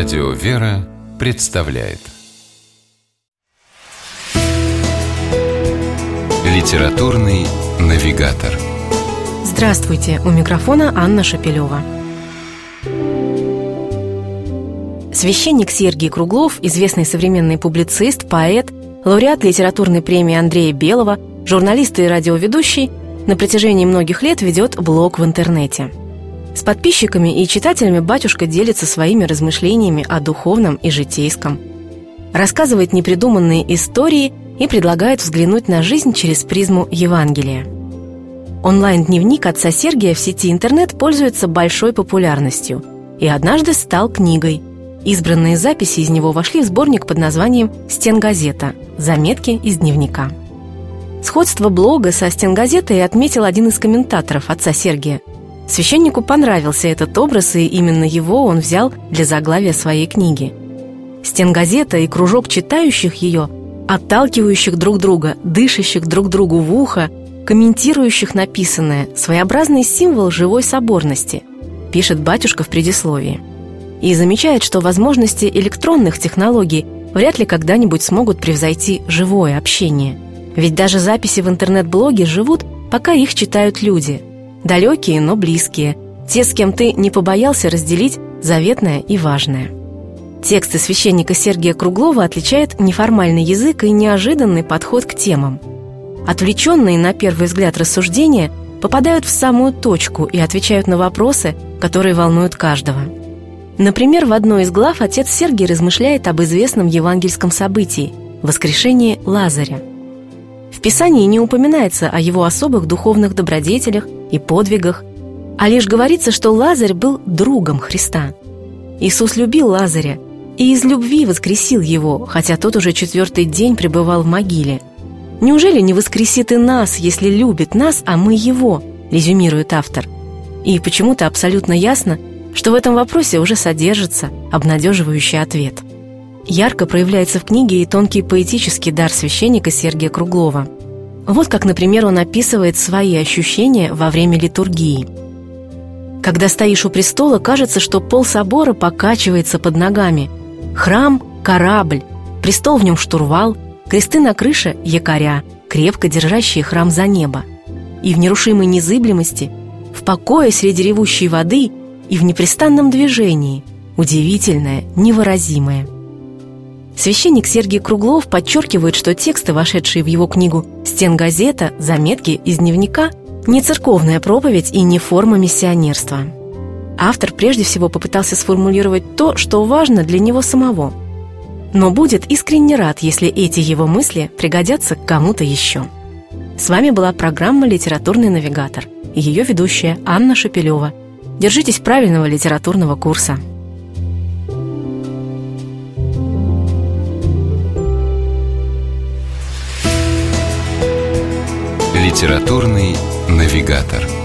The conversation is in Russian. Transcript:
Радио «Вера» представляет Литературный навигатор Здравствуйте! У микрофона Анна Шапилева. Священник Сергий Круглов, известный современный публицист, поэт, лауреат литературной премии Андрея Белого, журналист и радиоведущий, на протяжении многих лет ведет блог в интернете. С подписчиками и читателями батюшка делится своими размышлениями о духовном и житейском. Рассказывает непридуманные истории и предлагает взглянуть на жизнь через призму Евангелия. Онлайн-дневник отца Сергия в сети интернет пользуется большой популярностью и однажды стал книгой. Избранные записи из него вошли в сборник под названием «Стенгазета. Заметки из дневника». Сходство блога со стенгазетой отметил один из комментаторов отца Сергия. Священнику понравился этот образ, и именно его он взял для заглавия своей книги. Стенгазета и кружок читающих ее, отталкивающих друг друга, дышащих друг другу в ухо, комментирующих написанное, своеобразный символ живой соборности, пишет батюшка в предисловии. И замечает, что возможности электронных технологий вряд ли когда-нибудь смогут превзойти живое общение – ведь даже записи в интернет-блоге живут, пока их читают люди. Далекие, но близкие. Те, с кем ты не побоялся разделить заветное и важное. Тексты священника Сергия Круглова отличает неформальный язык и неожиданный подход к темам. Отвлеченные на первый взгляд рассуждения попадают в самую точку и отвечают на вопросы, которые волнуют каждого. Например, в одной из глав отец Сергий размышляет об известном евангельском событии – воскрешении Лазаря – в Писании не упоминается о его особых духовных добродетелях и подвигах, а лишь говорится, что Лазарь был другом Христа. Иисус любил Лазаря и из любви воскресил его, хотя тот уже четвертый день пребывал в могиле. «Неужели не воскресит и нас, если любит нас, а мы его?» – резюмирует автор. И почему-то абсолютно ясно, что в этом вопросе уже содержится обнадеживающий ответ – Ярко проявляется в книге и тонкий поэтический дар священника Сергия Круглова. Вот как, например, он описывает свои ощущения во время литургии. Когда стоишь у престола, кажется, что пол собора покачивается под ногами. Храм – корабль, престол в нем штурвал, кресты на крыше – якоря, крепко держащие храм за небо. И в нерушимой незыблемости, в покое среди ревущей воды и в непрестанном движении – удивительное, невыразимое – Священник Сергий Круглов подчеркивает, что тексты, вошедшие в его книгу «Стенгазета», «Заметки» из дневника – не церковная проповедь и не форма миссионерства. Автор прежде всего попытался сформулировать то, что важно для него самого. Но будет искренне рад, если эти его мысли пригодятся кому-то еще. С вами была программа «Литературный навигатор» и ее ведущая Анна Шапилева. Держитесь правильного литературного курса. Литературный навигатор.